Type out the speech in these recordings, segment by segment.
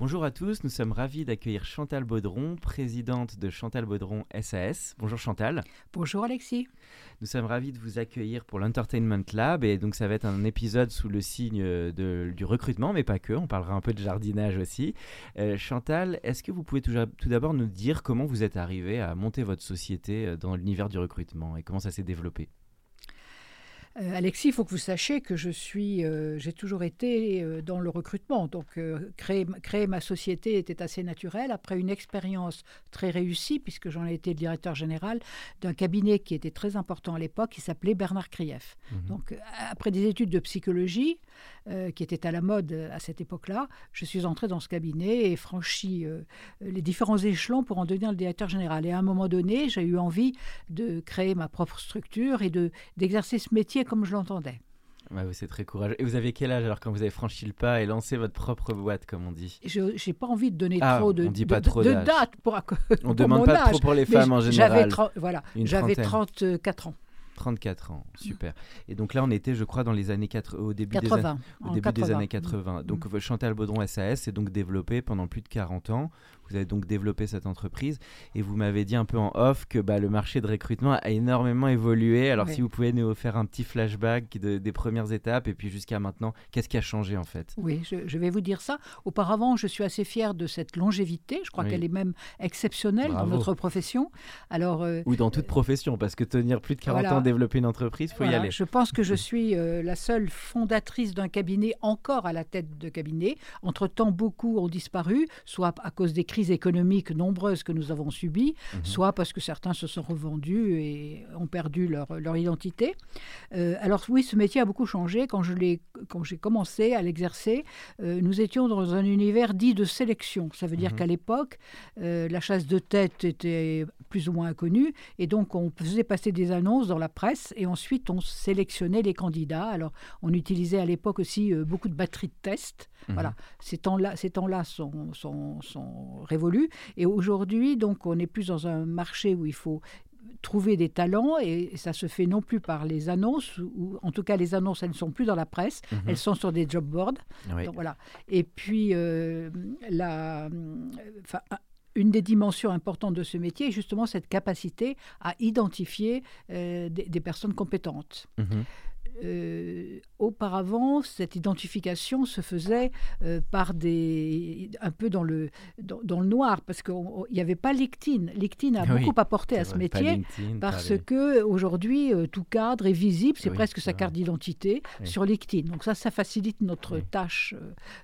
Bonjour à tous, nous sommes ravis d'accueillir Chantal Baudron, présidente de Chantal Baudron SAS. Bonjour Chantal. Bonjour Alexis. Nous sommes ravis de vous accueillir pour l'Entertainment Lab et donc ça va être un épisode sous le signe de, du recrutement, mais pas que, on parlera un peu de jardinage aussi. Euh, Chantal, est-ce que vous pouvez tout, tout d'abord nous dire comment vous êtes arrivé à monter votre société euh, dans l'univers du recrutement et comment ça s'est développé? Euh, Alexis, il faut que vous sachiez que je suis, euh, j'ai toujours été euh, dans le recrutement. Donc, créer, créer, ma société était assez naturel. Après une expérience très réussie, puisque j'en ai été le directeur général d'un cabinet qui était très important à l'époque, qui s'appelait Bernard Krief. Mhm. Donc, après des études de psychologie, qui étaient à la mode à cette époque-là, je suis entré dans ce cabinet et franchi les différents échelons pour en devenir le directeur général. Et à un moment donné, j'ai eu envie de créer ma propre structure et de d'exercer ce métier comme je l'entendais. c'est très courageux. Et vous avez quel âge alors quand vous avez franchi le pas et lancé votre propre boîte, comme on dit? Je n'ai pas envie de donner ah, trop de, dit pas trop dates pour, On ne demande pas trop pour les femmes en général. Voilà, j'avais 34 ans. 34 ans, super. Et donc là, on était, je crois, dans les années 4, au début, des, au début des années 80. Donc mm. Chantal Baudron SAS s'est donc développé pendant plus de 40 ans. Vous avez donc développé cette entreprise et vous m'avez dit un peu en off que bah, le marché de recrutement a énormément évolué. Alors si vous pouvez nous faire un petit flashback des premières étapes et puis jusqu'à maintenant, qu'est-ce qui a changé en fait? Oui, je, vais vous dire ça. Auparavant, je suis assez fier de cette longévité. Je crois qu'elle est même exceptionnelle dans notre profession. Alors, euh, Ou dans toute profession, parce que tenir plus de 40 ans, développer une entreprise, il faut y aller. Je pense que je suis euh, la seule fondatrice d'un cabinet encore à la tête de cabinet. Entre-temps, beaucoup ont disparu, soit à cause des crises économiques nombreuses que nous avons subies, mhm. soit parce que certains se sont revendus et ont perdu leur, leur identité. Euh, alors oui, ce métier a beaucoup changé. Quand, j'ai commencé à l'exercer, euh, nous étions dans un univers dit de sélection. Ça veut dire mhm. qu'à l'époque, la chasse de tête était plus ou moins inconnue et donc on faisait passer des annonces dans la presse et ensuite on sélectionnait les candidats. Alors on utilisait à l'époque aussi beaucoup de batteries de test. Mhm. Voilà, ces temps-là, ces temps-là sont, sont, sont révolus. Et aujourd'hui, donc, on est plus dans un marché où il faut trouver des talents et ça se fait non plus par les annonces ou en tout cas les annonces elles ne sont plus dans la presse mhm. elles sont sur des job boards Donc, voilà et puis euh, la une des dimensions importantes de ce métier est justement cette capacité à identifier euh, des, personnes compétentes. Mhm. Euh, auparavant, cette identification se faisait euh, par des un peu dans le dans, le noir parce qu'il n'y avait pas LinkedIn. LinkedIn a beaucoup apporté à ce métier parce que aujourd'hui euh, tout cadre est visible, c'est presque sa carte d'identité sur LinkedIn. Donc ça, ça facilite notre tâche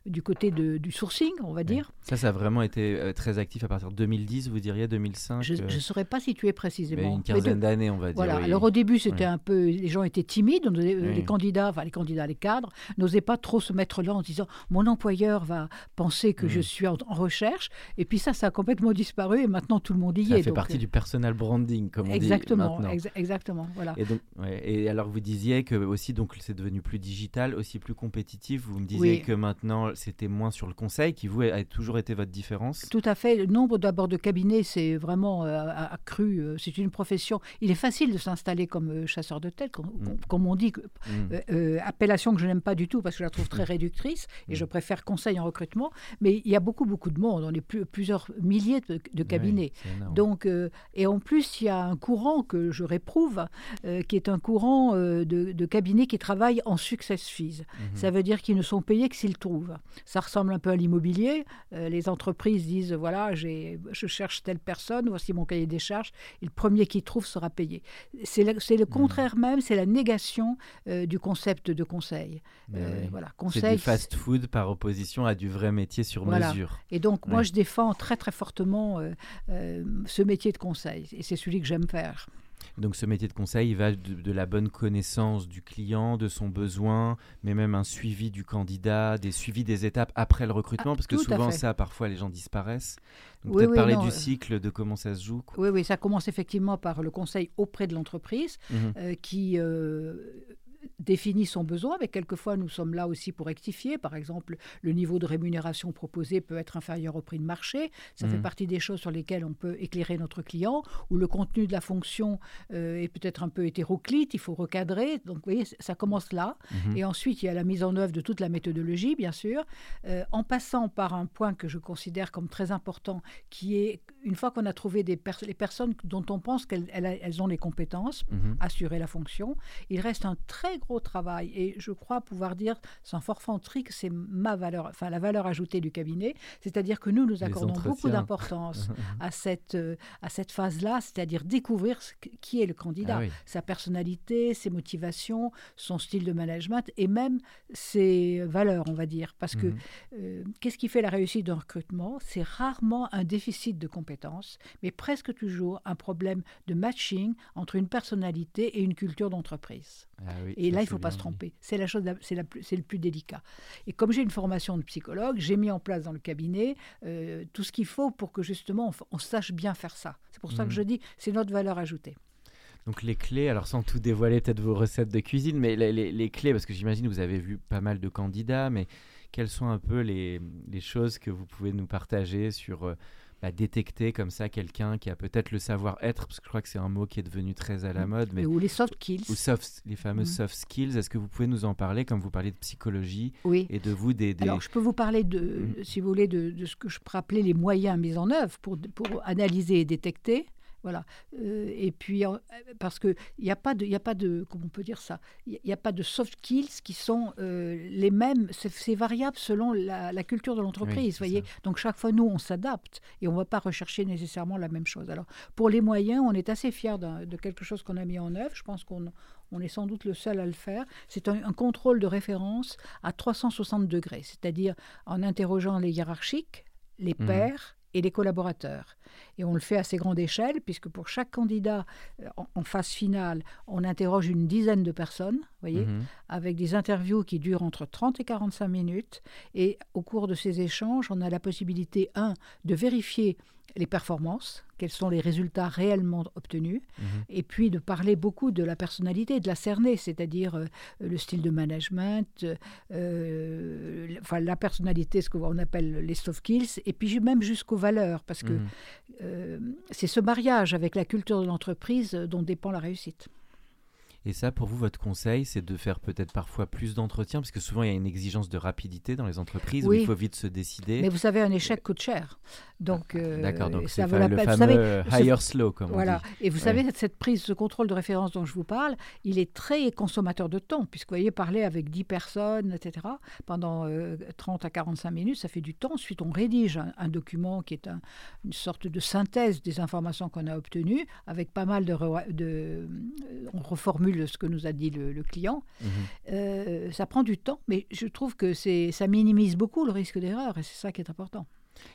du côté de, du sourcing, on va dire. Ça, ça a vraiment été très actif à partir de 2010, vous diriez 2005. Je ne saurais pas situer précisément. une quinzaine d'années, on va dire. Voilà. Alors au début, c'était un peu, les gens étaient timides. On les candidats, enfin les candidats, les cadres, n'osaient pas trop se mettre là en disant mon employeur va penser que je mm. suis en, recherche. Et puis ça, ça a complètement disparu et maintenant tout le monde y est. Ça fait partie euh, du personal branding, comme on exactement, dit maintenant. exactement, voilà. Et, donc, et alors vous disiez que aussi donc c'est devenu plus digital, aussi plus compétitif. Vous me disiez que maintenant c'était moins sur le conseil, qui vous a toujours été votre différence. Tout à fait. Le nombre d'abord de cabinets, c'est vraiment euh, accru. Euh, c'est une profession. Il est facile de s'installer comme chasseur de tête, comme, mm. comme on dit mmh. appellation que je n'aime pas du tout parce que je la trouve très réductrice et je préfère conseil en recrutement. Mais il y a beaucoup, beaucoup de monde. On est plus, plusieurs milliers de, cabinets. Donc, et en plus, il y a un courant que je réprouve, qui est un courant de, de, cabinets qui travaillent en success fees. Mmh. Ça veut dire qu'ils ne sont payés que s'ils trouvent. Ça ressemble un peu à l'immobilier. les entreprises disent voilà, je cherche telle personne, voici mon cahier des charges, et le premier qui trouve sera payé. C'est le, le, hmm. contraire même, c'est la négation euh, du concept de conseil. Euh, voilà, conseil c'est du fast-food par opposition à du vrai métier sur mesure. Et donc, moi, je défends très, très fortement euh, ce métier de conseil, et c'est celui que j'aime faire. Donc ce métier de conseil, il va de, la bonne connaissance du client, de son besoin, mais même un suivi du candidat, des suivis des étapes après le recrutement, ah, parce que souvent ça, parfois les gens disparaissent. Donc peut-être parler du cycle, de comment ça se joue. Oui, oui, ça commence effectivement par le conseil auprès de l'entreprise, mmh euh, qui euh, définit son besoin, mais quelquefois nous sommes là aussi pour rectifier. Par exemple, le niveau de rémunération proposé peut être inférieur au prix de marché. Ça fait mmh. partie des choses sur lesquelles on peut éclairer notre client. Ou le contenu de la fonction euh, est peut-être un peu hétéroclite, il faut recadrer. Donc, vous voyez, ça commence là. Mmh. Et ensuite, il y a la mise en œuvre de toute la méthodologie, bien sûr, euh, en passant par un point que je considère comme très important, qui est une fois qu'on a trouvé des les personnes dont on pense qu'elles elles, ont les compétences, mmh. assurer la fonction, il reste un très gros travail. Et je crois pouvoir dire, sans forfanterie, que c'est ma valeur, enfin la valeur ajoutée du cabinet. C'est-à-dire que nous, nous accordons beaucoup d'importance à cette, euh, à cette phase-là, c'est-à-dire découvrir qui est le candidat, ah sa personnalité, ses motivations, son style de management et même ses valeurs, on va dire. Parce que mhm. euh, qu'est-ce qui fait la réussite d'un recrutement? C'est rarement un déficit de compétences, mais presque toujours un problème de matching entre une personnalité et une culture d'entreprise. Ah et là, il ne faut pas se tromper. C'est la chose, c'est le plus délicat. Et comme j'ai une formation de psychologue, j'ai mis en place dans le cabinet euh, tout ce qu'il faut pour que justement on, sache bien faire ça. C'est pour ça que mmh. je dis, c'est notre valeur ajoutée. Donc les clés, alors sans tout dévoiler peut-être vos recettes de cuisine, mais les, clés, parce que j'imagine que vous avez vu pas mal de candidats, mais quelles sont un peu les, choses que vous pouvez nous partager sur euh, bah, détecter comme ça quelqu'un qui a peut-être le savoir-être, parce que je crois que c'est un mot qui est devenu très à la mm. mode. Mais, ou les soft skills. Ou soft, les fameux mm. soft skills. Est-ce que vous pouvez nous en parler, comme vous parlez de psychologie oui. et de vous des, Alors, je peux vous parler, de, mm. si vous voulez, de, de, ce que je pourrais appeler les moyens mis en œuvre pour, pour analyser et détecter. Voilà. Euh, et puis, parce qu'il n'y a, pas de, y a pas de, comment on peut dire ça, il n'y a, pas de soft skills qui sont euh, les mêmes, c'est variable selon la, culture de l'entreprise, voyez. Donc, chaque fois, nous, on s'adapte et on ne va pas rechercher nécessairement la même chose. Alors, pour les moyens, on est assez fiers de quelque chose qu'on a mis en œuvre. Je pense qu'on on est sans doute le seul à le faire. C'est un, un contrôle de référence à 360 degrés, c'est-à-dire en interrogeant les hiérarchiques, les mmh. pairs, et les collaborateurs. Et on le fait à assez grande échelle, puisque pour chaque candidat euh, en, phase finale, on interroge une dizaine de personnes, voyez, mhm. avec des interviews qui durent entre 30 et 45 minutes. Et au cours de ces échanges, on a la possibilité, un, de vérifier les performances, quels sont les résultats réellement obtenus, mhm. et puis de parler beaucoup de la personnalité, de la cerner, c'est-à-dire euh, le style de management, euh, enfin la personnalité, ce qu'on appelle les soft skills, et puis même jusqu'aux valeurs, parce que mhm. euh, c'est ce mariage avec la culture de l'entreprise dont dépend la réussite. Et ça, pour vous, votre conseil, c'est de faire peut-être parfois plus d'entretiens, parce que souvent il y a une exigence de rapidité dans les entreprises où il faut vite se décider. Mais vous savez, un échec coûte cher. Donc, euh, D'accord, donc ça vaut la peine. Le fameux higher slow, comme voilà. on dit. Et vous savez, cette prise, ce contrôle de référence dont je vous parle, il est très consommateur de temps, puisque vous voyez, parler avec 10 personnes, etc., pendant 30 euh, à 45 minutes, ça fait du temps. Ensuite, on rédige un, document qui est une sorte de synthèse des informations qu'on a obtenues, avec pas mal de... de on reformule ce que nous a dit le, client. Mhm. Euh, ça prend du temps, mais je trouve que ça minimise beaucoup le risque d'erreur et c'est ça qui est important.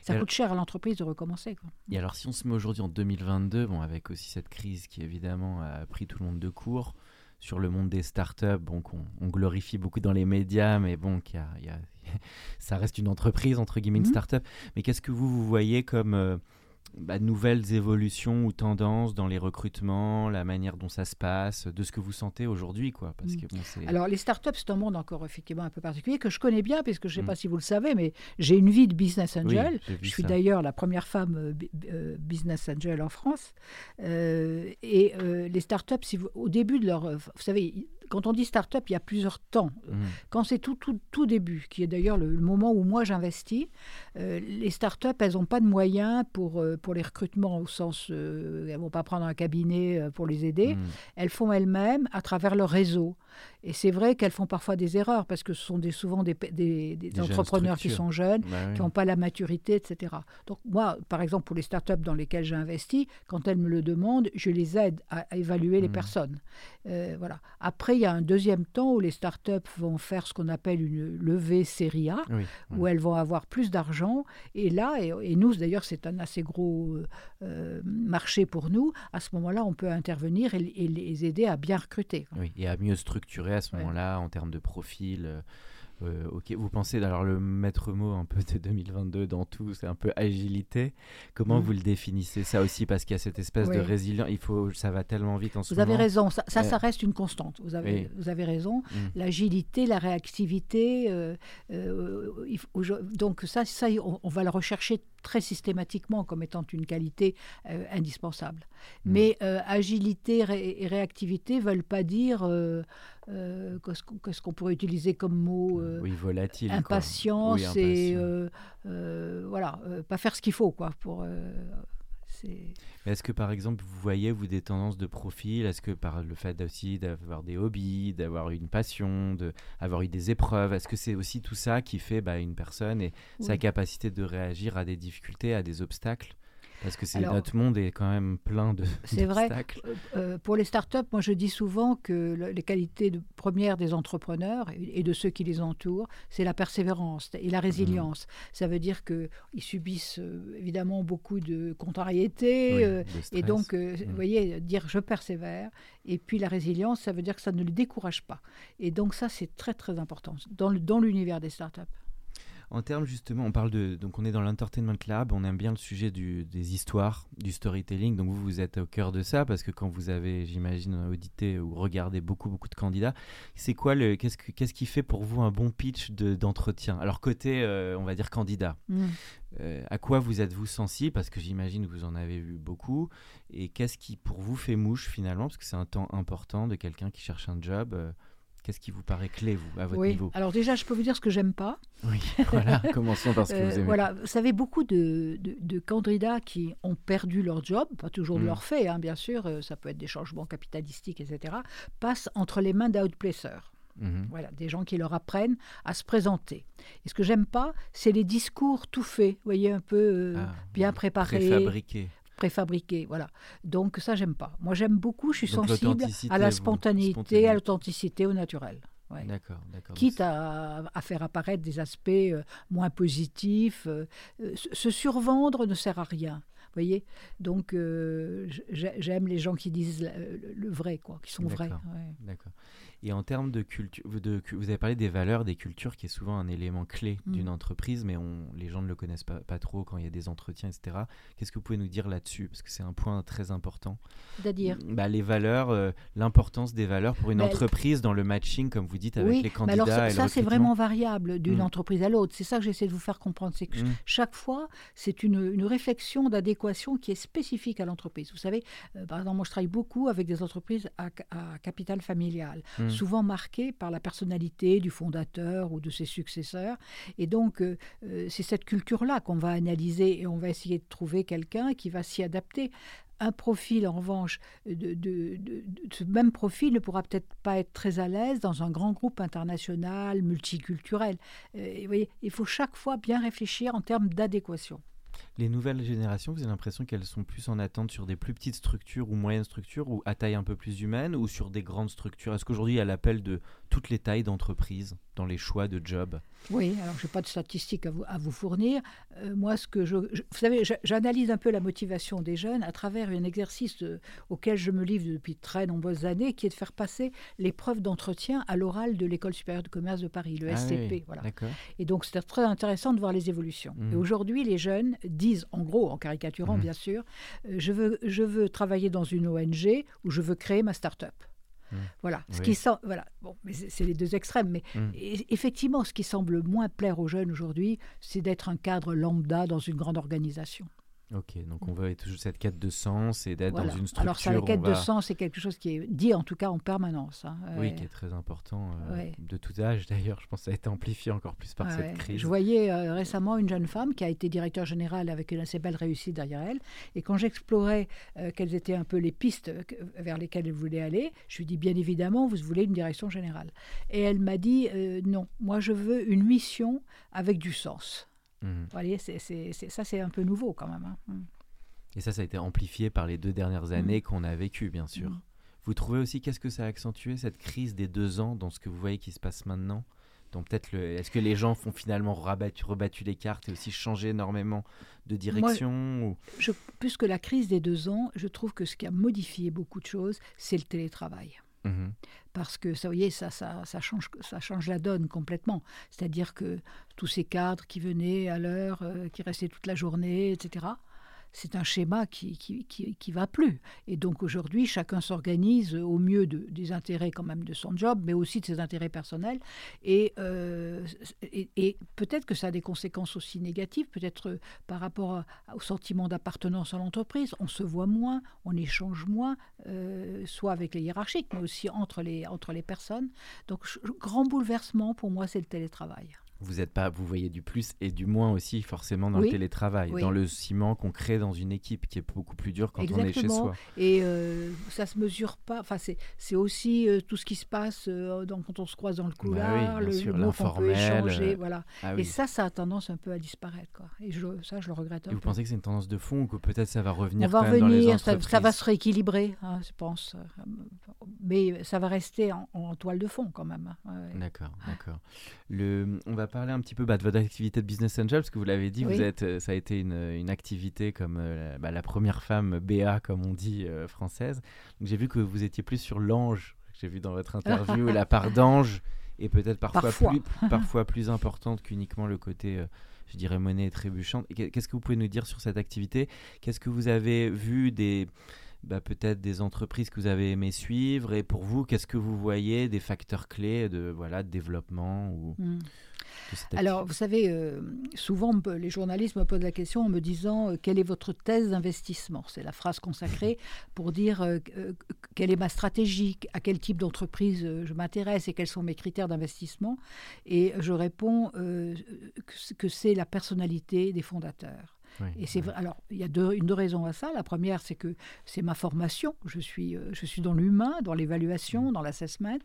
Ça coûte cher à l'entreprise de recommencer. Quoi. Et alors, si on se met aujourd'hui en 2022, bon, avec aussi cette crise qui évidemment a pris tout le monde de court sur le monde des startups, bon, qu'on on glorifie beaucoup dans les médias, mais bon, y a, y a, ça reste une entreprise, entre guillemets, une mhm. startup. Mais qu'est-ce que vous, vous voyez comme. Euh, bah, nouvelles évolutions ou tendances dans les recrutements, la manière dont ça se passe, de ce que vous sentez aujourd'hui quoi parce mm. que, Alors les startups, c'est un monde encore effectivement un peu particulier que je connais bien puisque je ne sais mm. pas si vous le savez, mais j'ai une vie de business angel. je suis d'ailleurs la première femme euh, euh, business angel en France. Euh, et les startups, si au début de leur... Vous savez, quand on dit start-up, il y a plusieurs temps. Mmh. Quand c'est tout, tout, tout début, qui est d'ailleurs le, moment où moi j'investis, euh, les start-up, elles n'ont pas de moyens pour, euh, pour les recrutements au sens, euh, elles ne vont pas prendre un cabinet pour les aider. Mmh. Elles font elles-mêmes à travers leur réseau. Et c'est vrai qu'elles font parfois des erreurs parce que ce sont des, souvent des, des, entrepreneurs qui sont jeunes, bah qui n'ont pas la maturité, etc. Donc moi, par exemple, pour les start-up dans lesquelles j'ai investi, quand elles me le demandent, je les aide à, évaluer les mmh. personnes. voilà. Après, il y a un deuxième temps où les start-up vont faire ce qu'on appelle une levée série A, où elles vont avoir plus d'argent. Et là, et, nous d'ailleurs, c'est un assez gros euh, marché pour nous, à ce moment-là, on peut intervenir et, les aider à bien recruter. Oui, et à mieux structurer à ce moment-là en termes de profil. Euh, euh, ok, vous pensez, alors le maître mot un peu de 2022 dans tout, c'est un peu agilité. Comment mm. vous le définissez ça aussi? Parce qu'il y a cette espèce de résilience, il faut, ça va tellement vite en ce vous moment. Vous avez raison, ça, ça, reste une constante. Vous avez, vous avez raison. Mm. L'agilité, la réactivité, euh, euh, donc ça, ça on, va le rechercher très systématiquement comme étant une qualité indispensable. Mm. Mais agilité et réactivité ne veulent pas dire euh, qu'est-ce qu'on pourrait utiliser comme mot euh, Oui, volatile. Impatience et euh, voilà, pas faire ce qu'il faut quoi pour. Est-ce que par exemple vous voyez vous des tendances de profil? Est-ce que par le fait aussi d'avoir des hobbies, d'avoir une passion, d'avoir eu des épreuves, est-ce que c'est aussi tout ça qui fait bah, une personne et sa capacité de réagir à des difficultés, à des obstacles? Parce que notre monde est quand même plein de. C'est vrai. Euh, euh, pour les startups, moi je dis souvent que les qualités de, premières des entrepreneurs et, de ceux qui les entourent, c'est la persévérance et la résilience. Mmh. Ça veut dire qu'ils subissent euh, évidemment beaucoup de contrariétés. et donc, mmh. vous voyez, dire je persévère. Et puis la résilience, ça veut dire que ça ne les décourage pas. Et donc, ça, c'est très très important dans l'univers des startups. En termes justement, on parle de donc on est dans l'entertainment lab, on aime bien le sujet des histoires, du storytelling. Donc vous vous êtes au cœur de ça parce que quand vous avez, j'imagine, audité ou regardé beaucoup beaucoup de candidats, c'est quoi le qu'est-ce qu'est-ce qui fait pour vous un bon pitch d'entretien? Alors côté, euh, on va dire candidat. Mmh. Euh, à quoi vous êtes-vous sensible? Parce que j'imagine que vous en avez vu beaucoup. Et qu'est-ce qui pour vous fait mouche finalement? Parce que c'est un temps important de quelqu'un qui cherche un job. Euh, Qu'est-ce qui vous paraît clé, vous, à votre oui. niveau Alors déjà, je peux vous dire ce que j'aime pas. Oui, voilà, commençons par ce que vous euh, aimez. Voilà, vous savez, beaucoup de, de, candidats qui ont perdu leur job, pas toujours de mm. leur fait, hein, bien sûr, euh, ça peut être des changements capitalistiques, etc., passent entre les mains d'outplacers. Mm-hmm. Voilà, des gens qui leur apprennent à se présenter. Et ce que j'aime pas, c'est les discours tout faits, vous voyez, un peu euh, ah, bien préparés. Préfabriqués préfabriqué. Voilà. Donc ça, j'aime pas. Moi, j'aime beaucoup, je suis sensible à la spontanéité, à l'authenticité, au naturel. D'accord, Quitte à, faire apparaître des aspects euh, moins positifs. Euh, euh, se survendre ne sert à rien. voyez Donc, j'aime les gens qui disent le, vrai, quoi, qui sont vrais. D'accord. Et en termes de culture, de, vous avez parlé des valeurs, des cultures, qui est souvent un élément clé mm. d'une entreprise, mais on, les gens ne le connaissent pas, pas trop quand il y a des entretiens, etc. Qu'est-ce que vous pouvez nous dire là-dessus? Parce que c'est un point très important. C'est-à-dire? Bah, Les valeurs, euh, l'importance des valeurs pour une entreprise dans le matching, comme vous dites, avec les candidats. Mais alors, ça, c'est vraiment variable d'une mm. entreprise à l'autre. C'est ça que j'essaie de vous faire comprendre. C'est que mm. chaque fois, c'est une, une, réflexion d'adéquation qui est spécifique à l'entreprise. Vous savez, euh, par exemple, moi, je travaille beaucoup avec des entreprises à, à capital familial. Mm. souvent marqué par la personnalité du fondateur ou de ses successeurs. Et donc, euh, euh, c'est cette culture-là qu'on va analyser et on va essayer de trouver quelqu'un qui va s'y adapter. Un profil, en revanche, de, ce même profil ne pourra peut-être pas être très à l'aise dans un grand groupe international, multiculturel. Euh, vous voyez, il faut chaque fois bien réfléchir en termes d'adéquation. Les nouvelles générations, vous avez l'impression qu'elles sont plus en attente sur des plus petites structures ou moyennes structures ou à taille un peu plus humaine ou sur des grandes structures? Est-ce qu'aujourd'hui, il y a l'appel de toutes les tailles d'entreprises dans les choix de job Oui, alors je n'ai pas de statistiques à vous, à vous fournir. Euh, moi, ce que je, vous savez, j'analyse un peu la motivation des jeunes à travers un exercice euh, auquel je me livre depuis très nombreuses années, qui est de faire passer l'épreuve d'entretien à l'oral de l'École supérieure de commerce de Paris, le ah SCP. voilà. Et donc, c'est très intéressant de voir les évolutions. Mmh. Et aujourd'hui, les jeunes disent, en gros, en caricaturant mmh. bien sûr, euh, je, veux, je veux travailler dans une ONG ou je veux créer ma start-up. Mmh. Voilà, ce qui sent, voilà. Bon, mais c'est les deux extrêmes. Mais mmh. effectivement, ce qui semble moins plaire aux jeunes aujourd'hui, c'est d'être un cadre lambda dans une grande organisation. Ok, donc on veut toujours cette quête de sens et d'être dans une structure. Alors, ça, la quête de sens, c'est quelque chose qui est dit en tout cas en permanence. Hein. Oui, qui est très important euh, de tout âge d'ailleurs. Je pense que ça a été amplifié encore plus par cette crise. Je voyais euh, récemment une jeune femme qui a été directeur général avec une assez belle réussite derrière elle. Et quand j'explorais euh, quelles étaient un peu les pistes vers lesquelles elle voulait aller, je lui dis bien évidemment, vous voulez une direction générale. Et elle m'a dit non, moi je veux une mission avec du sens. Mmh. Vous voyez, ça c'est un peu nouveau quand même. Hein. Mmh. Et ça, ça a été amplifié par les deux dernières années mmh. qu'on a vécues, bien sûr. Vous trouvez aussi qu'est-ce que ça a accentué cette crise des deux ans dans ce que vous voyez qui se passe maintenant? Donc peut-être est-ce que les gens font finalement rebattu, rebattu les cartes et aussi changé énormément de direction je, Plus que la crise des deux ans, je trouve que ce qui a modifié beaucoup de choses, c'est le télétravail. Mhm. Parce que ça, voyez, ça, ça, change, ça change la donne complètement. C'est-à-dire que tous ces cadres qui venaient à l'heure, euh, qui restaient toute la journée, etc., c'est un schéma qui qui, qui, va plus. Et donc aujourd'hui, chacun s'organise au mieux de, des intérêts quand même de son job, mais aussi de ses intérêts personnels. Et, euh, et, peut-être que ça a des conséquences aussi négatives, peut-être par rapport au sentiment d'appartenance à l'entreprise. On se voit moins, on échange moins, euh, soit avec les hiérarchiques, mais aussi entre les, entre les personnes. Donc, grand bouleversement pour moi, c'est le télétravail vous êtes pas, vous voyez du plus et du moins aussi forcément dans le télétravail, dans le ciment qu'on crée dans une équipe qui est beaucoup plus dur quand on est chez soi. Et euh, ça se mesure pas. Enfin, c'est aussi euh, tout ce qui se passe euh, quand on se croise dans le bah couloir, le, sûr, le qu'on peut échanger, voilà. Ah et ça, ça a tendance un peu à disparaître, quoi. Et je, ça, je le regrette. Et vous pensez que c'est une tendance de fond ou que peut-être ça va revenir On va revenir, ça, ça, va se rééquilibrer, hein, je pense. Mais ça va rester en, toile de fond quand même. Hein. D'accord, d'accord. Le, on va parler un petit peu bah, de votre activité de business angel, parce que vous l'avez dit, vous êtes, euh, ça a été une, une activité comme euh, bah, la première femme BA, comme on dit, euh, française. J'ai vu que vous étiez plus sur l'ange. J'ai vu dans votre interview la part d'ange est peut-être parfois, parfois. Plus, parfois plus importante qu'uniquement le côté je dirais monnaie trébuchante. Qu'est-ce que vous pouvez nous dire sur cette activité? Qu'est-ce que vous avez vu des, bah, peut-être des entreprises que vous avez aimé suivre? Et pour vous, qu'est-ce que vous voyez des facteurs clés de, voilà, de développement ou, hmm. Alors, vous savez, euh, souvent les journalistes me posent la question en me disant euh, quelle est votre thèse d'investissement? C'est la phrase consacrée pour dire euh, quelle est ma stratégie, à quel type d'entreprise je m'intéresse et quels sont mes critères d'investissement? Et je réponds que c'est la personnalité des fondateurs et c'est vrai. Alors, il y a deux, une deux raisons à ça. La première, c'est que c'est ma formation. Je suis, euh, je suis dans l'humain, dans l'évaluation, mm. dans l'assessment.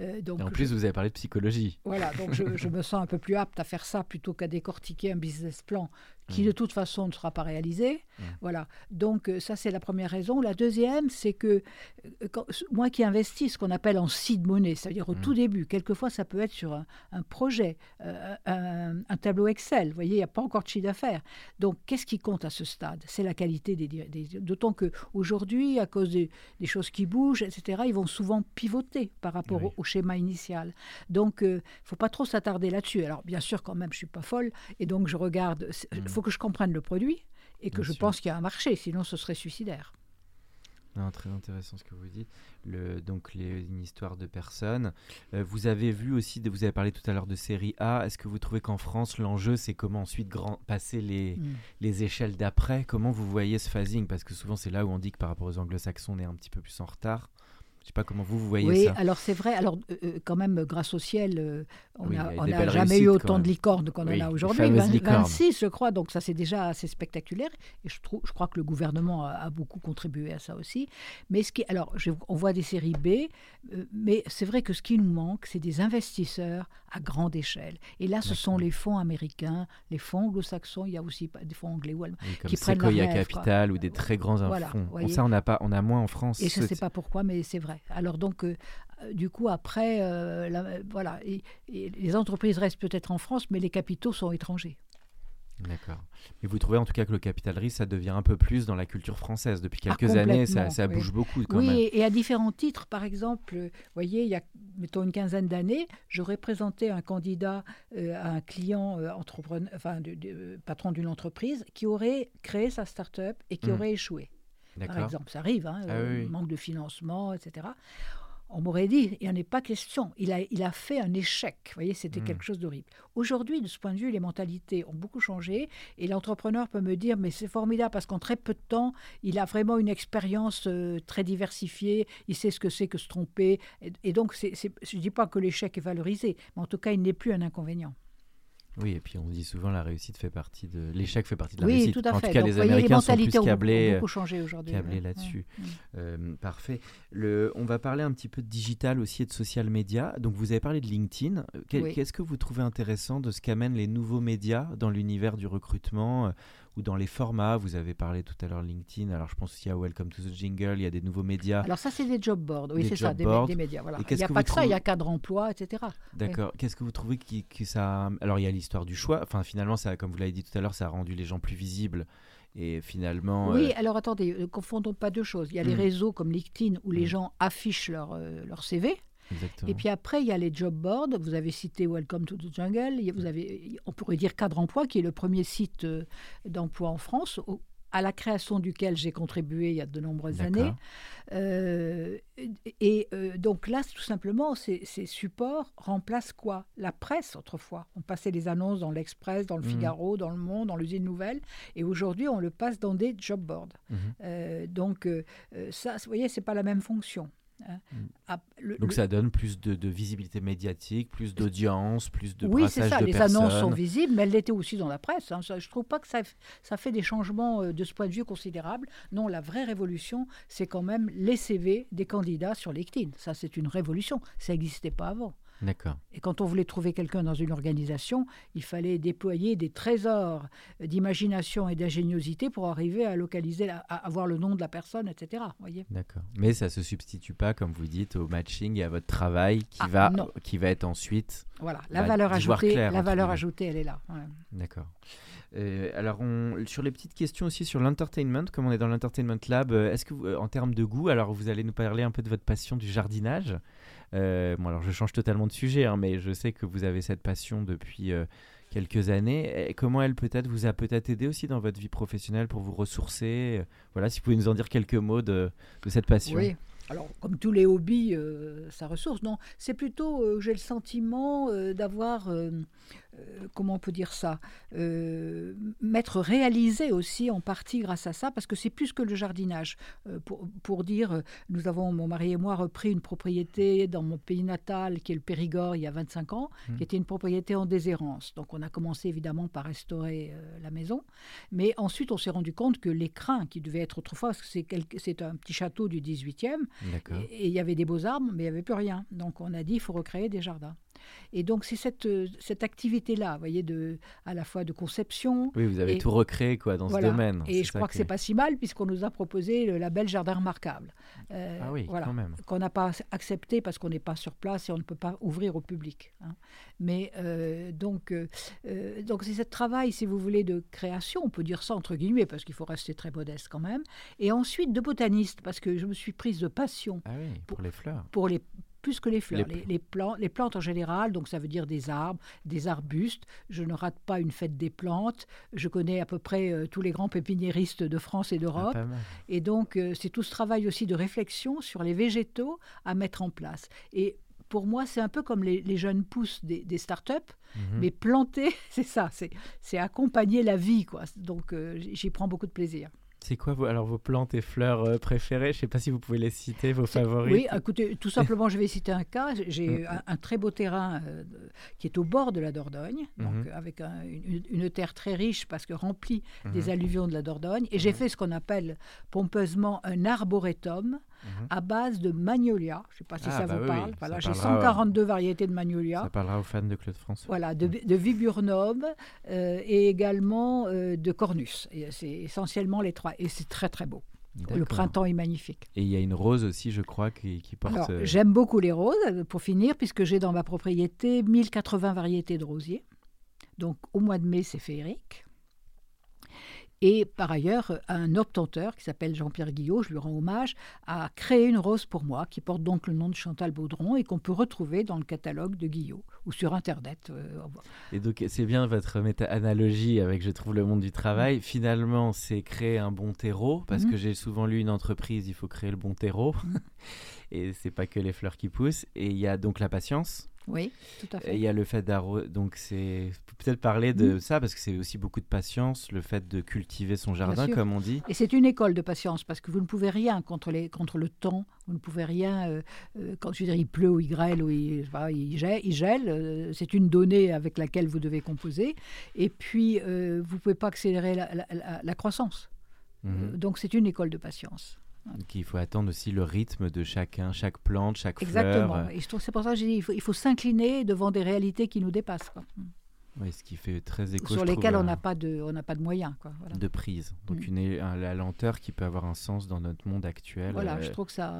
Euh, donc, en plus, vous avez parlé de psychologie. Voilà, donc je, je, me sens un peu plus apte à faire ça plutôt qu'à décortiquer un business plan qui de toute façon ne sera pas réalisé. Voilà. Donc euh, ça, c'est la première raison. La deuxième, c'est que euh, moi qui investis ce qu'on appelle en seed money, c'est-à-dire au tout début, quelquefois ça peut être sur un, projet, euh, un, tableau Excel. Vous voyez, il n'y a pas encore de chiffre d'affaires. Donc qu'est-ce qui compte à ce stade? C'est la qualité des... D'autant qu'aujourd'hui, à cause des, choses qui bougent, etc., ils vont souvent pivoter par rapport au, schéma initial. Donc il ne faut pas trop s'attarder là-dessus. Alors bien sûr, quand même, je ne suis pas folle, et donc je regarde... Faut que je comprenne le produit et que je pense qu'il y a un marché, sinon ce serait suicidaire. très intéressant ce que vous dites. Le, donc les, une histoire de personnes. Euh, vous avez vu aussi, vous avez parlé tout à l'heure de série A. Est-ce que vous trouvez qu'en France l'enjeu c'est comment ensuite grand, passer les, mm. les échelles d'après? Comment vous voyez ce phasing? Parce que souvent c'est là où on dit que par rapport aux anglo-saxons on est un petit peu plus en retard. Je ne sais pas comment vous, vous voyez oui, ça. Oui, alors c'est vrai. Alors, euh, euh, quand même, grâce au ciel, euh, on n'a jamais eu autant de licornes qu'on en a aujourd'hui. 26, je crois. Donc, ça, c'est déjà assez spectaculaire. Et je, trouve, je crois que le gouvernement a, beaucoup contribué à ça aussi. Mais ce qui, alors, on voit des séries B, mais c'est vrai que ce qui nous manque, c'est des investisseurs à grande échelle. Et là, ce sont les fonds américains, les fonds anglo-saxons, il y a aussi des fonds anglais ou allemands qui prennent la Capital ou des très grands fonds. ça, on, a pas, on a moins en France. Et je ne sais pas pourquoi, mais c'est vrai. Alors donc, euh, du coup, après, euh, voilà, les entreprises restent peut-être en France, mais les capitaux sont étrangers. D'accord. Mais vous trouvez en tout cas que le capital risque, ça devient un peu plus dans la culture française. Depuis ah, quelques années, ça, bouge beaucoup quand oui, et à différents titres. Par exemple, vous voyez, il y a, mettons, une quinzaine d'années, j'aurais présenté un candidat euh, à un client entrepreneur, enfin, patron d'une entreprise qui aurait créé sa start-up et qui mmh. aurait échoué par exemple. Ça arrive, hein, ah euh, manque de financement, etc. on m'aurait dit, il n'y en est pas question. Il a, il a fait un échec. Vous voyez, c'était hmm. quelque chose d'horrible. Aujourd'hui, de ce point de vue, les mentalités ont beaucoup changé et l'entrepreneur peut me dire, mais c'est formidable parce qu'en très peu de temps, il a vraiment une expérience euh, très diversifiée, il sait ce que c'est que se tromper. Et, donc, je ne dis pas que l'échec est valorisé, mais en tout cas, il n'est plus un inconvénient. Oui, et puis on dit souvent la réussite fait partie de l'échec fait partie de la oui, réussite. Tout à fait. En tout cas, les Américains sont plus câblés, beaucoup changé aujourd'hui. Câblés là-dessus. Euh, parfait. Le, on va parler un petit peu de digital aussi et de social media. Donc vous avez parlé de LinkedIn. Qu'est-ce que vous trouvez intéressant de ce qu'amènent les nouveaux médias dans l'univers du recrutement ou dans les formats. Vous avez parlé tout à l'heure LinkedIn. Alors je pense aussi à Welcome to the Jingle. Il y a des nouveaux médias. Alors ça, c'est des job boards. Oui, c'est ça, des, médias. Voilà. Il n'y a pas que ça, il y a cadre emploi, etc. D'accord. Qu'est-ce que vous trouvez qui, que ça. Alors il y a l'histoire du choix. Enfin, finalement, ça, comme vous l'avez dit tout à l'heure, ça a rendu les gens plus visibles. Et finalement. Oui, euh, alors attendez, ne confondons pas deux choses. Il y a les hmm. réseaux comme LinkedIn où les hmm. gens affichent leur, euh, leur CV. Et puis après, il y a les job boards. Vous avez cité Welcome to the Jungle. Vous avez, on pourrait dire Cadre Emploi, qui est le premier site euh, d'emploi en France, à la création duquel j'ai contribué il y a de nombreuses années. Euh, et euh, donc là, tout simplement, ces, supports remplacent quoi? La presse, autrefois. On passait les annonces dans l'Express, dans le mmh. Figaro, dans le Monde, dans l'usine Nouvelle. Et aujourd'hui, on le passe dans des job boards. Mmh. donc ça, vous voyez, c'est pas la même fonction. Mm. Donc ça donne plus de, visibilité médiatique, plus d'audience, plus de Oui, c'est ça. les annonces sont visibles, mais elles l'étaient aussi dans la presse. Hein. je ne trouve pas que ça, ça fait des changements euh, de ce point de vue considérables. Non, la vraie révolution, c'est quand même les CV des candidats sur LinkedIn. Ça, c'est une révolution. Ça n'existait pas avant. D'accord. Et quand on voulait trouver quelqu'un dans une organisation, il fallait déployer des trésors d'imagination et d'ingéniosité pour arriver à localiser, à avoir le nom de la personne, etc. Voyez. D'accord. Mais ça se substitue pas, comme vous dites, au matching et à votre travail qui ah, va, qui va être ensuite. Voilà, la valeur ajoutée, la valeur ajoutée, elle est là. D'accord. Euh, alors, on, sur les petites questions aussi sur l'entertainment, comme on est dans l'entertainment lab, euh, est-ce que euh, en termes de goût, alors vous allez nous parler un peu de votre passion du jardinage? bon, alors je change totalement de sujet, hein, mais je sais que vous avez cette passion depuis quelques années. Comment elle peut-être vous a peut-être aidé aussi dans votre vie professionnelle pour vous ressourcer? Voilà, si vous pouvez nous en dire quelques mots de, de cette passion. Oui. Alors, comme tous les hobbies, ça ressource. Non, c'est plutôt, j'ai le sentiment d'avoir euh, comment on peut dire ça, euh, m'être réalisé aussi en partie grâce à ça, parce que c'est plus que le jardinage. Euh, pour, pour, dire, nous avons, mon mari et moi, repris une propriété dans mon pays natal, qui est le Périgord, il y a 25 ans, mmh. qui était une propriété en déshérence. Donc on a commencé évidemment par restaurer la maison, mais ensuite on s'est rendu compte que l'écrin, qui devait être autrefois, parce que c'est un petit château du 18e, et il y avait des beaux arbres, mais il n'y avait plus rien. Donc on a dit, il faut recréer des jardins. Et donc c'est cette, euh, cette activité-là, vous voyez, de, à la fois de conception. Oui, vous avez tout recréé quoi, dans ce domaine. Et je crois que, c'est pas si mal puisqu'on nous a proposé le label Jardin remarquable. Euh, ah oui, quand même. Qu'on n'a pas accepté parce qu'on n'est pas sur place et on ne peut pas ouvrir au public. Hein. Mais euh, donc, donc c'est ce travail, si vous voulez, de création, on peut dire ça entre guillemets parce qu'il faut rester très modeste quand même. Et ensuite de botaniste parce que je me suis prise de passion ah oui, pour, les fleurs. Pour les, plus que les fleurs, les, plantes, les plantes en général, donc ça veut dire des arbres, des arbustes. Je ne rate pas une fête des plantes. Je connais à peu près euh, tous les grands pépiniéristes de France et d'Europe. Ah, et donc euh, c'est tout ce travail aussi de réflexion sur les végétaux à mettre en place. Et pour moi, c'est un peu comme les, jeunes pousses des, des start-up, mhm. mais planter, c'est ça, c'est accompagner la vie. Quoi. Donc euh, j'y prends beaucoup de plaisir. C'est quoi vos, alors vos plantes et fleurs euh, préférées? Je ne sais pas si vous pouvez les citer, vos favoris. Oui, écoutez, tout simplement, je vais citer un cas. J'ai mm. un, très beau terrain euh, qui est au bord de la Dordogne, donc mm-hmm. avec une, terre très riche parce que remplie des alluvions de la Dordogne. Et j'ai fait ce qu'on appelle pompeusement un arboretum Mhm. à base de magnolia. Je ne sais pas si ah, ça bah vous parle. Voilà, j'ai 142 variétés de magnolia. Ça parlera aux fans de Claude François. Voilà, de, de viburnum euh, et également euh, de cornus. C'est essentiellement les trois. Et c'est très très beau. Le printemps est magnifique. Et il y a une rose aussi, je crois, qui, qui porte. Euh, j'aime beaucoup les roses, pour finir, puisque j'ai dans ma propriété 1080 variétés de rosiers. Donc au mois de mai, c'est féerique. Et par ailleurs, un obtenteur qui s'appelle Jean-Pierre Guillot, je lui rends hommage, a créé une rose pour moi qui porte donc le nom de Chantal Baudron et qu'on peut retrouver dans le catalogue de Guillot ou sur Internet. Euh, et donc c'est bien votre méta-analogie avec, je trouve, le monde du travail. Finalement, c'est créer un bon terreau parce mm. que j'ai souvent lu une entreprise, il faut créer le bon terreau. Et c'est pas que les fleurs qui poussent. Et il y a donc la patience oui, tout à fait. il y a le fait d'arroser. Donc, c'est peut-être parler de mm. ça parce que c'est aussi beaucoup de patience, le fait de cultiver son jardin, comme on dit. Et c'est une école de patience parce que vous ne pouvez rien contre, les, contre le temps. Vous ne pouvez rien euh, euh, quand je veux dire, il pleut ou il grêle ou il, il gèle. Il gèle euh, c'est une donnée avec laquelle vous devez composer. Et puis, vous ne pouvez pas accélérer la, croissance. Mm-hmm. donc, c'est une école de patience. Donc il faut attendre aussi le rythme de chacun, chaque plante, chaque Exactement. fleur. Et je trouve c'est pour ça que j'ai dit il faut, s'incliner devant des réalités qui nous dépassent. Oui, ce qui fait très écho. Sur lesquelles on n'a pas de, on n'a pas de moyens, quoi. De prise. Donc mm. une, la lenteur qui peut avoir un sens dans notre monde actuel. Voilà, euh, je trouve que ça,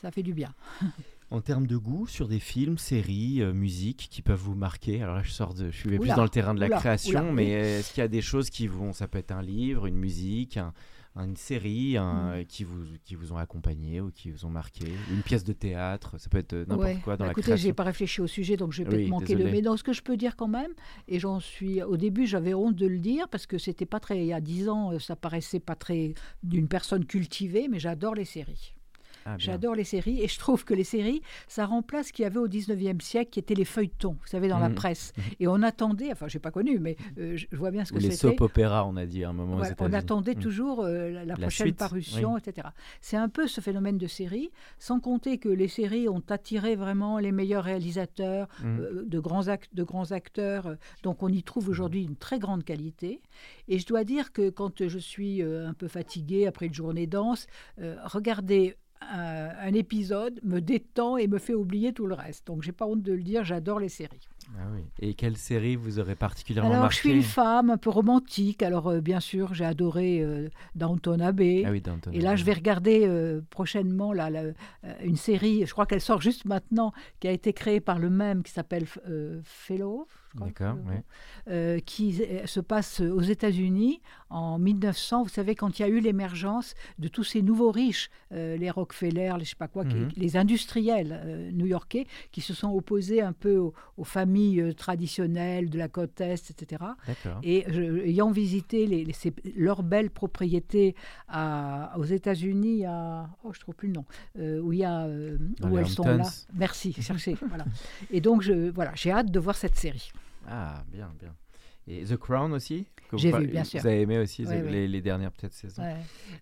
ça fait du bien. En termes de goût, sur des films, séries, euh, musique qui peuvent vous marquer. Alors là, je sors de, je suis plus dans le terrain de la création, mais est-ce qu'il y a des choses qui vont, ça peut être un livre, une musique, un, une série mm. qui, vous, qui vous ont accompagné ou qui vous ont marqué, une pièce de théâtre, ça peut être n'importe quoi dans bah, la écoutez, j'ai pas réfléchi au sujet, donc je vais peut-être manquer de. Mais dans ce que je peux dire quand même, et j'en suis. Au début, j'avais honte de le dire parce que c'était pas très. Il y a dix ans, euh, ça paraissait pas très d'une personne cultivée, mais j'adore les séries. Ah, J'adore les séries et je trouve que les séries, ça remplace ce qu'il y avait au 19e siècle, qui étaient les feuilletons, vous savez, dans la mmh. presse. Mmh. Et on attendait, enfin, je n'ai pas connu, mais euh, je vois bien ce que c'était. Les soap opéra, on a dit à un moment. on attendait mmh. toujours euh, la, prochaine parution, etc. C'est un peu ce phénomène de séries, sans compter que les séries ont attiré vraiment les meilleurs réalisateurs, euh, de, grands de grands acteurs. donc on y trouve aujourd'hui une très grande qualité. Et je dois dire que quand je suis un peu fatiguée après une journée dense, regarder un, épisode me détend et me fait oublier tout le reste. Donc j'ai pas honte de le dire, j'adore les séries. Ah oui. Et quelle série vous aurez particulièrement alors, marqué je suis une femme un peu romantique. Alors, euh, bien sûr, j'ai adoré euh, Downton Abbey. Ah oui, Downton et là, je vais regarder euh, prochainement là, une série, je crois qu'elle sort juste maintenant, qui a été créée par le même, qui s'appelle Fellow. D'accord, euh, qui se passe aux États-Unis en 1900. Vous savez, quand il y a eu l'émergence de tous ces nouveaux riches, euh, les Rockefeller, les je sais pas quoi, mhm. les industriels euh, new-yorkais, qui se sont opposés un peu aux, familles traditionnelles de la côte est, etc. Et ayant visité les, leurs belles propriétés à, aux États-Unis, à oh je trouve plus le nom, où il y a où elles sont là. Merci, cherchez. voilà. Et donc je voilà, j'ai hâte de voir cette série. Ah, bien, bien. Et The Crown aussi J'ai vu, bien sûr. Vous avez aimé aussi les, dernières peut-être saisons.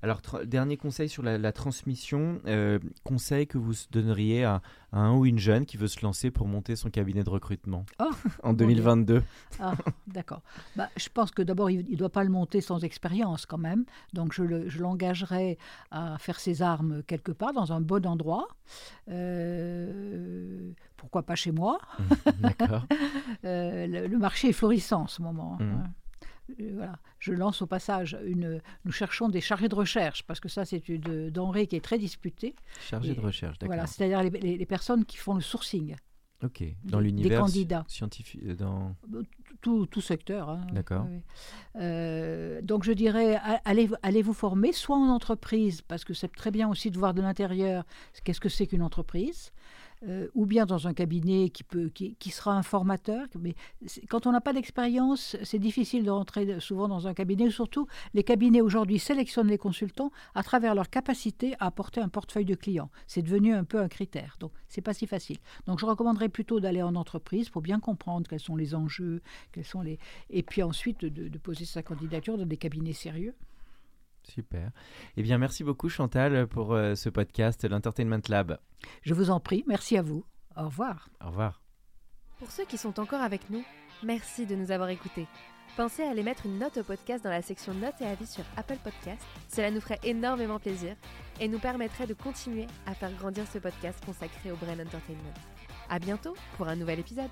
Alors, dernier conseil sur la, transmission, euh, conseil que vous donneriez à, un ou une jeune qui veut se lancer pour monter son cabinet de recrutement oh, en 2022 ah, D'accord. Bah, je pense que d'abord, il ne doit pas le monter sans expérience quand même. Donc, je l'engagerai à faire ses armes quelque part, dans un bon endroit. Euh, pourquoi pas chez moi D'accord. Euh, le, marché est florissant en ce moment. Hein. Mmh. Euh, voilà. Je lance au passage une. Nous cherchons des chargés de recherche parce que ça c'est une denrée qui est très disputée. Chargés de recherche, d'accord. Voilà, c'est-à-dire les, personnes qui font le sourcing. Ok. Dans l'univers candidats scientifique, euh, dans tout, tout secteur. Hein. D'accord. donc je dirais allez, allez vous former, soit en entreprise parce que c'est très bien aussi de voir de l'intérieur qu'est-ce que c'est qu'une entreprise. Euh, ou bien dans un cabinet qui, peut, qui, sera un formateur. Mais quand on n'a pas d'expérience, c'est difficile de rentrer souvent dans un cabinet. Surtout, les cabinets aujourd'hui sélectionnent les consultants à travers leur capacité à apporter un portefeuille de clients. C'est devenu un peu un critère. Donc, c'est pas si facile. Donc, je recommanderais plutôt d'aller en entreprise pour bien comprendre quels sont les enjeux, quels sont les... et puis ensuite de poser sa candidature dans des cabinets sérieux. Super. Eh bien, merci beaucoup Chantal pour euh, ce podcast, l'Entertainment Lab. Je vous en prie, merci à vous. Au revoir. Au revoir. Pour ceux qui sont encore avec nous, merci de nous avoir écoutés. Pensez à aller mettre une note au podcast dans la section notes et avis sur Apple Podcast. Cela nous ferait énormément plaisir et nous permettrait de continuer à faire grandir ce podcast consacré au Brain Entertainment. À bientôt pour un nouvel épisode.